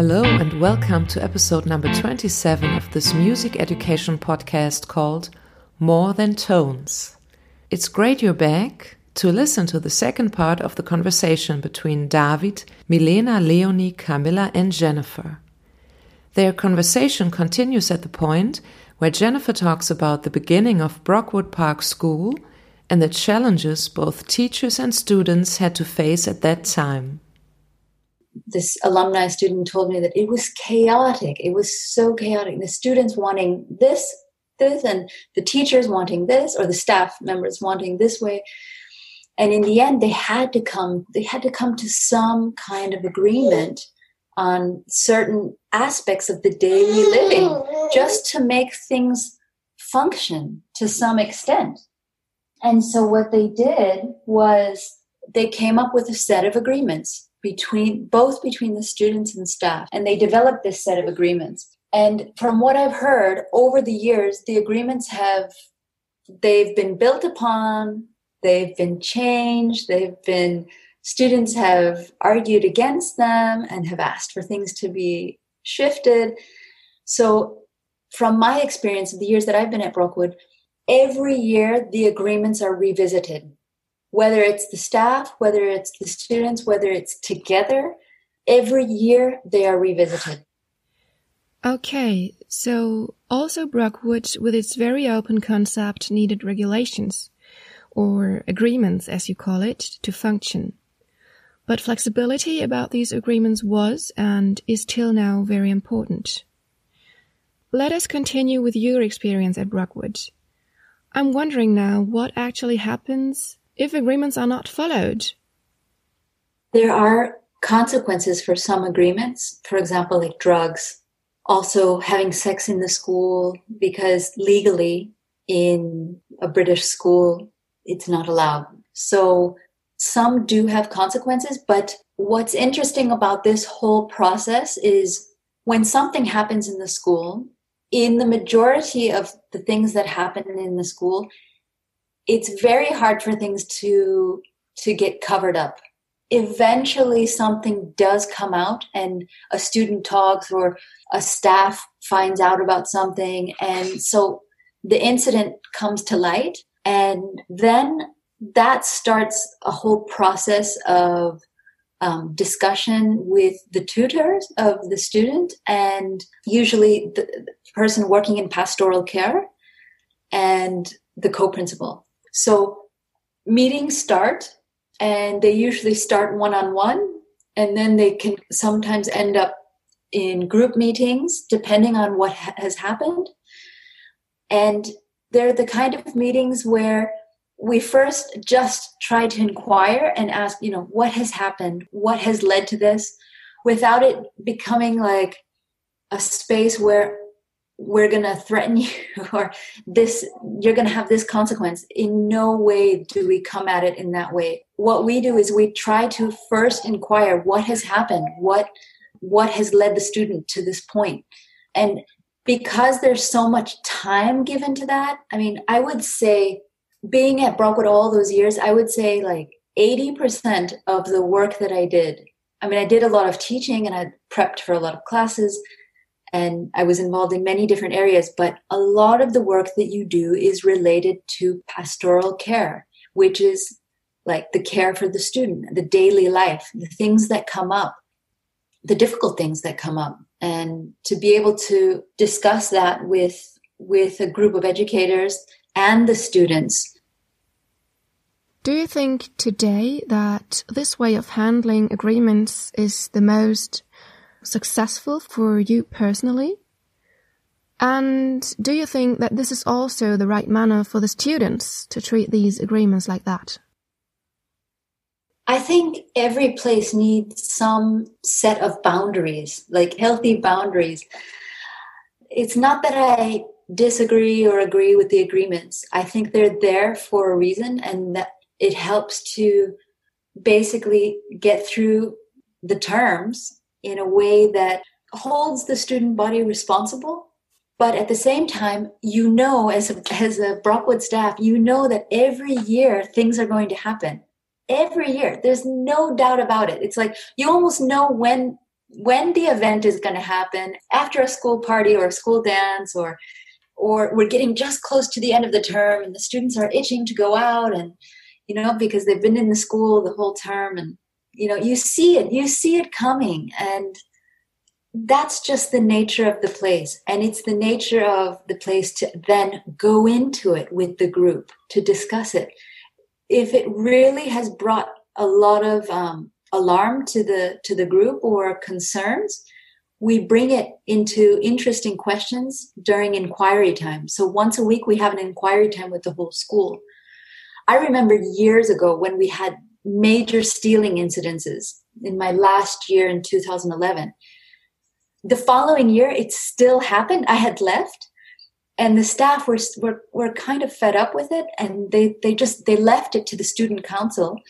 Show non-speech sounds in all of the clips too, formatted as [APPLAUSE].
Hello, and welcome to episode number 27 of this music education podcast called More Than Tones. It's great you're back to listen to the second part of the conversation between David, Milena, Leonie, Camilla, and Jennifer. Their conversation continues at the point where Jennifer talks about the beginning of Brockwood Park School and the challenges both teachers and students had to face at that time this alumni student told me that it was chaotic. It was so chaotic. The students wanting this, this, and the teachers wanting this, or the staff members wanting this way. And in the end, they had to come. They had to come to some kind of agreement on certain aspects of the daily living, just to make things function to some extent. And so, what they did was they came up with a set of agreements between both between the students and staff and they developed this set of agreements. And from what i've heard over the years the agreements have they've been built upon they've been changed they've been students have argued against them and have asked for things to be shifted. So from my experience of the years that i've been at brockwood every year the agreements are revisited whether it's the staff, whether it's the students, whether it's together, every year they are revisited. Okay, so also Brockwood, with its very open concept, needed regulations, or agreements as you call it, to function. But flexibility about these agreements was and is till now very important. Let us continue with your experience at Brockwood. I'm wondering now what actually happens if agreements are not followed? There are consequences for some agreements, for example, like drugs, also having sex in the school, because legally in a British school, it's not allowed. So some do have consequences, but what's interesting about this whole process is when something happens in the school, in the majority of the things that happen in the school, it's very hard for things to to get covered up. Eventually something does come out and a student talks or a staff finds out about something. And so the incident comes to light and then that starts a whole process of um, discussion with the tutors of the student and usually the, person working in pastoral care and the co-principal so meetings start and they usually start one on one and then they can sometimes end up in group meetings depending on what ha- has happened. And they're the kind of meetings where we first just try to inquire and ask, you know, what has happened? What has led to this? Without it becoming like a space where we're to threaten [LAUGHS] you or this you're to have this consequence. In no way do we come at it in that way. What we do is we try to first inquire what has happened what what has led the student to this point. And because there's so much time given to that i mean i would say being at brockwood all those years i would say like 80% of the work that i did i mean i did a lot of teaching and i prepped for a lot of classes and I was involved in many different areas, but a lot of the work that you do is related to pastoral care, which is like the care for the student, the daily life, the things that come up, the difficult things that come up. And to be able to discuss that with with a group of educators and the students. Do you think today that this way of handling agreements is the most successful for you personally? And do you think that this is also the right manner for the students to treat these agreements like that? I think every place needs some set of boundaries, like healthy boundaries. It's not that I disagree or agree with the agreements. I think they're there for a reason and that it helps to basically get through the terms in a way that holds the student body responsible. But at the same time you know as a, as a brockwood staff you know that every year things are going to happen. Every year. There's no doubt about it. It's like you almost know when when the event is going to happen after a school party or a school dance or or we're getting just close to the end of the term and the students are itching to go out and you know because they've been in the school the whole term and you know you see it you see it coming and that's just the nature of the place and it's the nature of the place to then go into it with the group to discuss it. If it really has brought a lot of um, alarm to the to the group or concerns we bring it into interesting questions during inquiry time. So once a week we have an inquiry time with the whole school. I remember years ago when we had major stealing incidences in my last year in 2011 the following year it still happened. I had left and the staff were, were were kind of fed up with it and they they just they left it to the student council.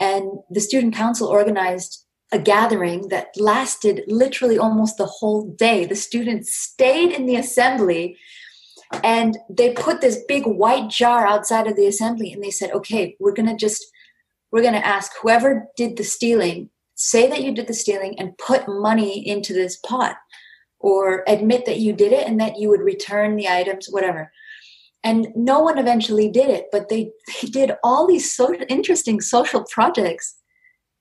And the student council organized a gathering that lasted literally almost the whole day. The students stayed in the assembly and they put this big white jar outside of the assembly and they said okay we're going to just we're going to ask whoever did the stealing say that you did the stealing and put money into this pot or admit that you did it and that you would return the items whatever. And no one eventually did it but they, they did all these so interesting social projects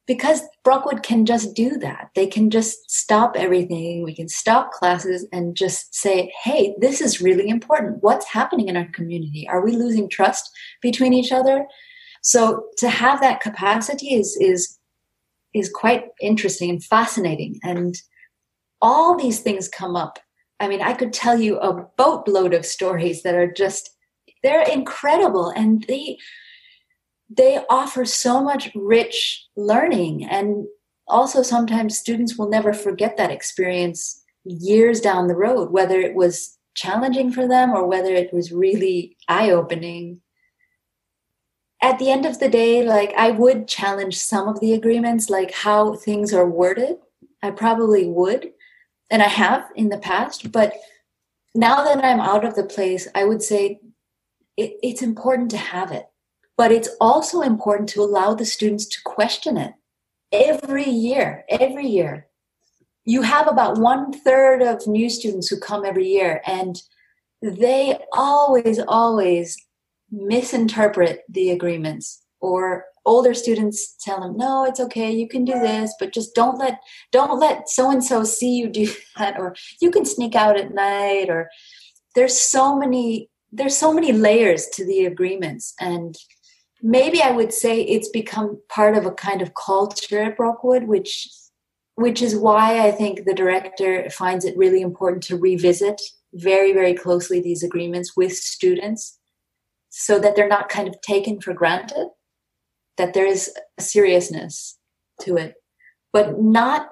because brockwood can just do that. They can just stop everything. We can stop classes and just say hey this is really important. What's happening in our community? Are we losing trust between each other so to have that capacity is is is quite interesting and fascinating. And all these things come up. I mean, I could tell you a boatload of stories that are just they're incredible and they they offer so much rich learning and also sometimes students will never forget that experience years down the road whether it was challenging for them or whether it was really eye opening at the end of the day, like I would challenge some of the agreements, like how things are worded. I probably would, and I have in the past. But now that I'm out of the place, I would say it, it's important to have it. But it's also important to allow the students to question it every year, every year. You have about one third of new students who come every year, and they always, always misinterpret the agreements or older students tell them no it's okay you can do this but just don't let don't let so and so see you do [LAUGHS] that or you can sneak out at night or there's so many there's so many layers to the agreements and maybe i would say it's become part of a kind of culture at brockwood which which is why i think the director finds it really important to revisit very very closely these agreements with students so that they're not kind of taken for granted, that there is a seriousness to it, but not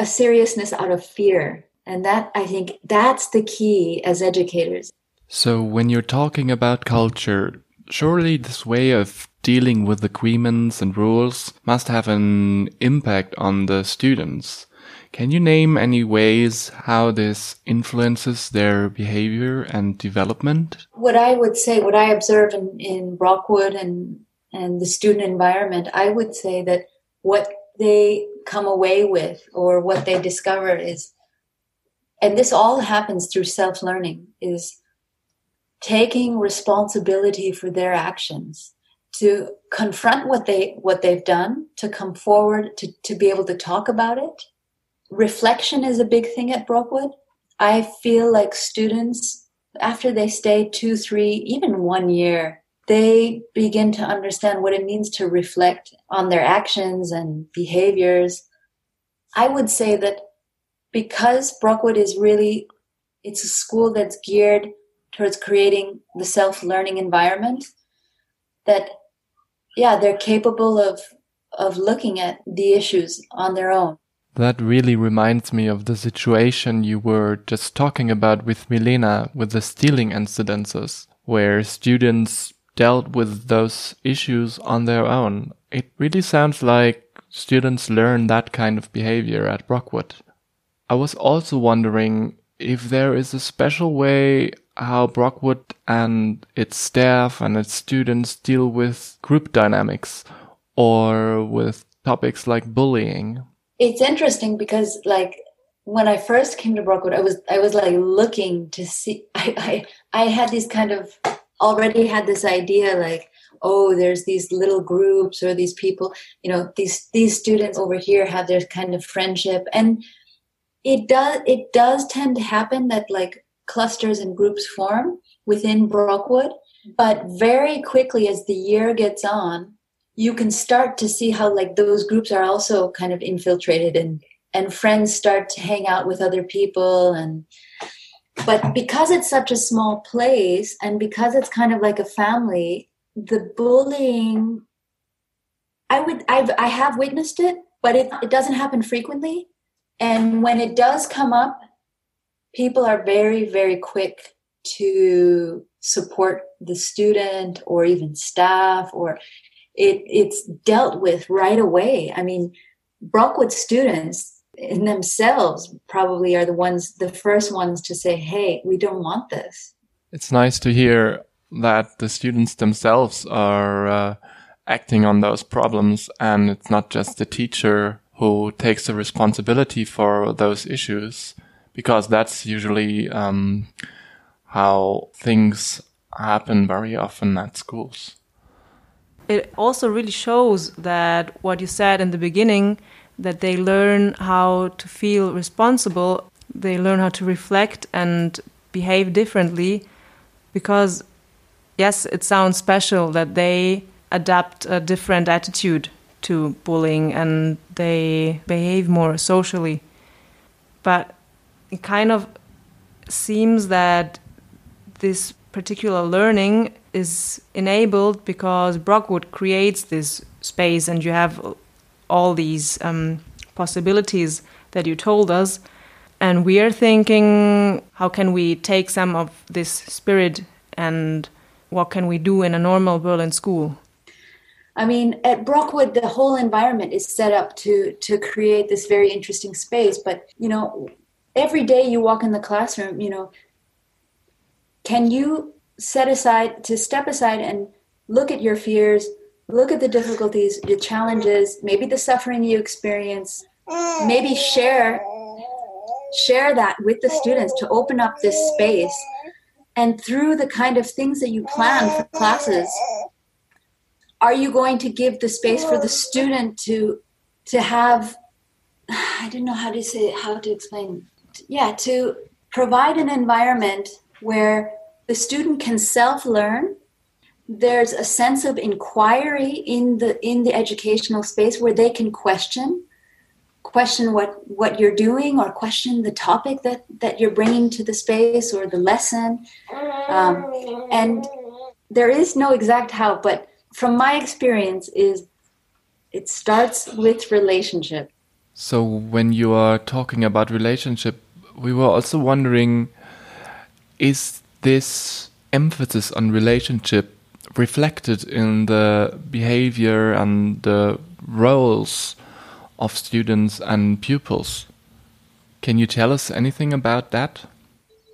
a seriousness out of fear. And that, I think, that's the key as educators. So, when you're talking about culture, surely this way of dealing with agreements and rules must have an impact on the students. Can you name any ways how this influences their behavior and development? What I would say, what I observe in, in Brockwood and, and the student environment, I would say that what they come away with or what they discover is, and this all happens through self learning, is taking responsibility for their actions to confront what they what they've done to come forward to, to be able to talk about it reflection is a big thing at Brockwood. I feel like students, after they stay two, three, even one year, they begin to understand what it means to reflect on their actions and behaviors. I would say that because Brockwood is really, it's a school that's geared towards creating the self-learning environment that, yeah, they're capable of, of looking at the issues on their own. That really reminds me of the situation you were just talking about with Milena with the stealing incidences, where students dealt with those issues on their own. It really sounds like students learn that kind of behavior at Brockwood. I was also wondering if there is a special way how Brockwood and its staff and its students deal with group dynamics or with topics like bullying it's interesting because like when I first came to Brockwood, I was I was like looking to see. [LAUGHS] I I, I had these kind of already had this idea like oh there's these little groups or these people you know these these students over here have their kind of friendship and it does it does tend to happen that like clusters and groups form within Brockwood but very quickly as the year gets on you can start to see how like those groups are also kind of infiltrated and and friends start to hang out with other people. And but because it's such a small place and because it's kind of like a family the bullying i would i've i have witnessed it but it, it doesn't happen frequently. And when it does come up people are very very quick to support the student or even staff or it it's dealt with right away. I mean brockwood students in themselves probably are the ones the first ones to say hey we don't want this. It's nice to hear that the students themselves are uh, acting on those problems and it's not just the teacher who takes the responsibility for those issues because that's usually um, how things happen very often at schools it also really shows that what you said in the beginning that they learn how to feel responsible, they learn how to reflect and behave differently because, yes, it sounds special that they adapt a different attitude to bullying and they behave more socially. But it kind of seems that this particular learning is enabled because Brockwood creates this space and you have all these um, possibilities that you told us. And we are thinking, how can we take some of this spirit and what can we do in a normal Berlin school? I mean, at Brockwood, the whole environment is set up to to create this very interesting space. But you know, every day you walk in the classroom, you know, can you set aside to step aside and look at your fears, look at the difficulties, the challenges, maybe the suffering you experience, maybe share share that with the students to open up this space. And through the kind of things that you plan for classes, are you going to give the space for the student to to have I don't know how to say how to explain. Yeah, to provide an environment where the student can self-learn. There's a sense of inquiry in the in the educational space where they can question question what what you're doing or question the topic that that you're bringing to the space or the lesson. Um, and there is no exact how but from my experience is it starts with relationship. So when you are talking about relationship we were also wondering is this emphasis on relationship reflected in the behavior and the roles of students and pupils. Can you tell us anything about that?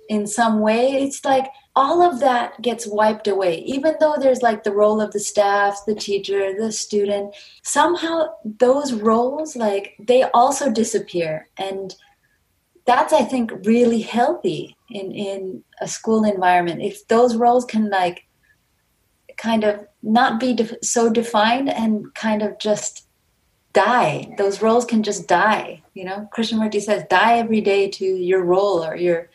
In some way, it's like all of that gets wiped away. Even though there's like the role of the staff, the teacher, the student, somehow those roles, like, they also disappear. And that's, I think, really healthy in, in a school environment. If those roles can, like, kind of not be so defined and kind of just die. Those roles can just die. You know, Krishnamurti says, die every day to your role or your,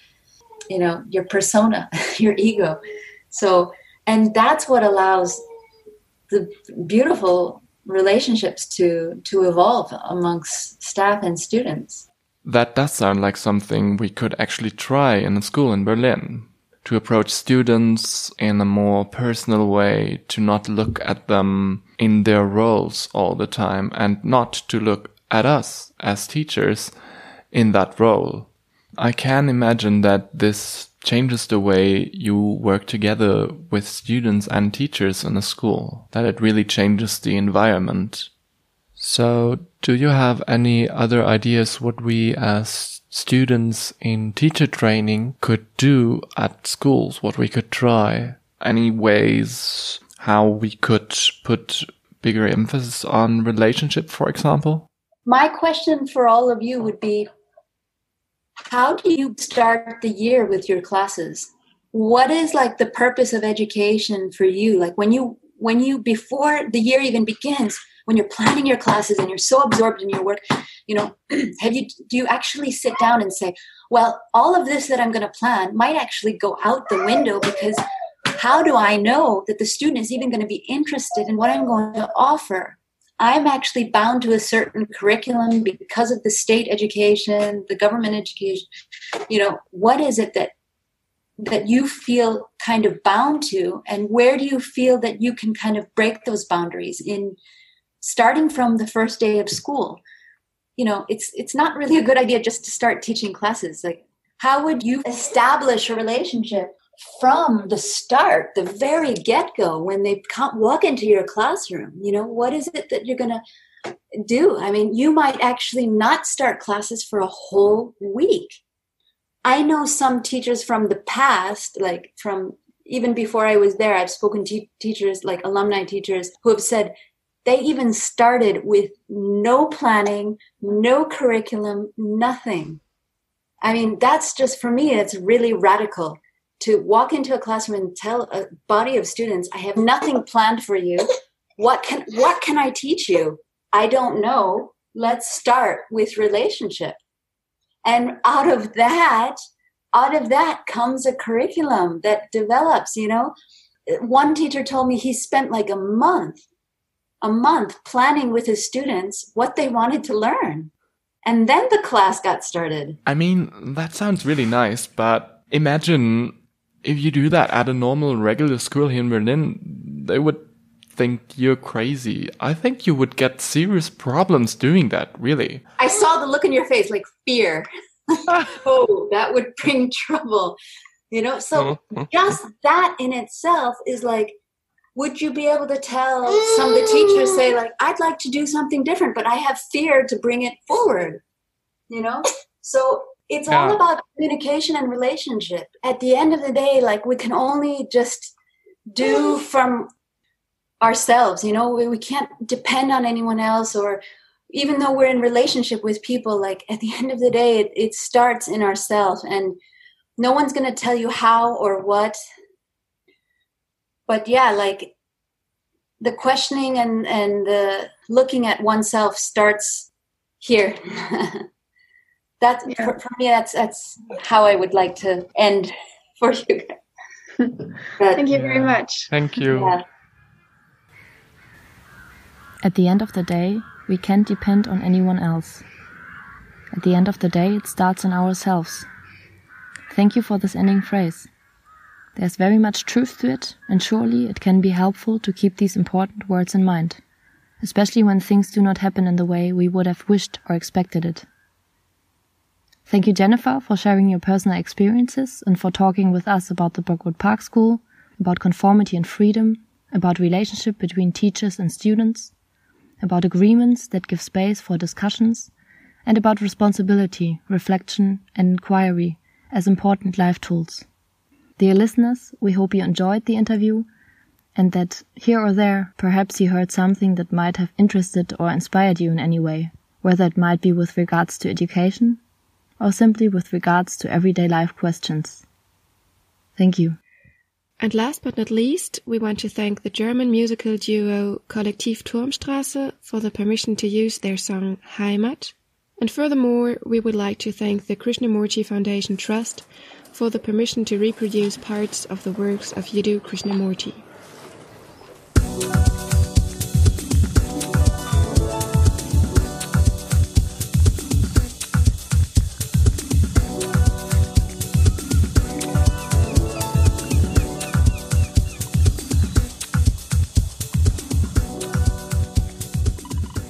you know, your persona, [LAUGHS] your ego. So, and that's what allows the beautiful relationships to to evolve amongst staff and students. That does sound like something we could actually try in a school in Berlin to approach students in a more personal way, to not look at them in their roles all the time and not to look at us as teachers in that role. I can imagine that this changes the way you work together with students and teachers in a school, that it really changes the environment. So, do you have any other ideas what we as students in teacher training could do at schools, what we could try, any ways how we could put bigger emphasis on relationship, for example? my question for all of you would be how do you start the year with your classes? What is like the purpose of education for you? Like when you when you before the year even begins when you're planning your classes and you're so absorbed in your work you know [CLEARS THROAT] have you do you actually sit down and say well all of this that i'm going to plan might actually go out the window because how do i know that the student is even going to be interested in what i'm going to offer? I'm actually bound to a certain curriculum because of the state education the government education. You know what is it that that you feel kind of bound to and where do you feel that you can kind of break those boundaries in starting from the first day of school. You know it's it's not really a good idea just to start teaching classes. Like how would you establish a relationship from the start the very get-go when they walk into your classroom? You know what is it that you're to do? I mean you might actually not start classes for a whole week. I know some teachers from the past, like from even before I was there, I've spoken to teachers, like alumni teachers, who have said they even started with no planning, no curriculum, nothing. I mean, that's just for me, it's really radical to walk into a classroom and tell a body of students, I have nothing planned for you. What can what can I teach you? I don't know. Let's start with relationship. And out of that, out of that comes a curriculum that develops, you know. One teacher told me he spent like a month, a month planning with his students what they wanted to learn. And then the class got started. I mean, that sounds really nice, but imagine if you do that at a normal regular school here in Berlin, they would think you're crazy. I think you would get serious problems doing that, really. I saw the look in your face like fear. [LAUGHS] [LAUGHS] oh, that would bring trouble. You know, so mm-hmm. just that in itself is like, would you be able to tell some of the teachers, say, like, I'd like to do something different, but I have fear to bring it forward? You know? So it's yeah. all about communication and relationship. At the end of the day, like, we can only just do from ourselves, you know, we, we can't depend on anyone else or even though we're in relationship with people like at the end of the day it, it starts in ourselves and no one's going to tell you how or what but yeah like the questioning and and the looking at oneself starts here [LAUGHS] that's yeah. for, for, me that's that's how i would like to end [LAUGHS] for you but, thank you very much thank you yeah. at the end of the day we can't depend on anyone else. At the end of the day, it starts in ourselves. Thank you for this ending phrase. There's very much truth to it, and surely it can be helpful to keep these important words in mind, especially when things do not happen in the way we would have wished or expected it. Thank you, Jennifer, for sharing your personal experiences and for talking with us about the Brockwood Park School, about conformity and freedom, about relationship between teachers and students, about agreements that give space for discussions, and about responsibility, reflection, and inquiry as important life tools. Dear listeners, we hope you enjoyed the interview and that here or there perhaps you heard something that might have interested or inspired you in any way, whether it might be with regards to education or simply with regards to everyday life questions. Thank you. And last but not least, we want to thank the German musical duo Kollektiv Turmstrasse for the permission to use their song Heimat. And furthermore, we would like to thank the Krishnamurti Foundation Trust for the permission to reproduce parts of the works of Jiddu Krishnamurti.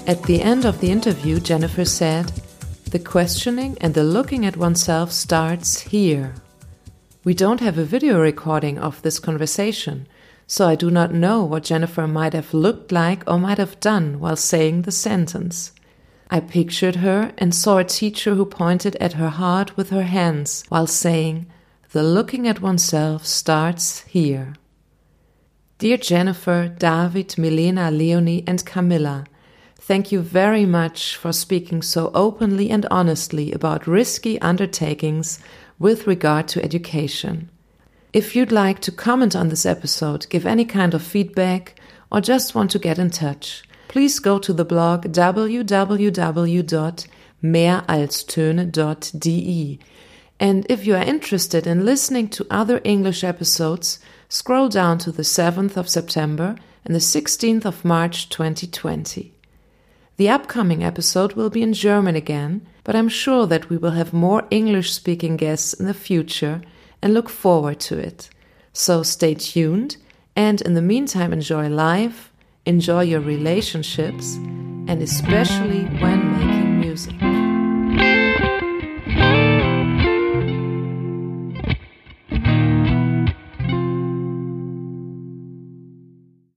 At the end of the interview, Jennifer said, The questioning and the looking at oneself starts here. We don't have a video recording of this conversation, so I do not know what Jennifer might have looked like or might have done while saying the sentence. I pictured her and saw a teacher who pointed at her heart with her hands while saying, The looking at oneself starts here. Dear Jennifer, David, Milena, Leonie, and Camilla, Thank you very much for speaking so openly and honestly about risky undertakings with regard to education. If you'd like to comment on this episode, give any kind of feedback, or just want to get in touch, please go to the blog www.mehralstöne.de. And if you are interested in listening to other English episodes, scroll down to the 7th of September and the 16th of March 2020. The upcoming episode will be in German again, but I'm sure that we will have more English speaking guests in the future and look forward to it. So stay tuned and in the meantime enjoy life, enjoy your relationships, and especially when making music.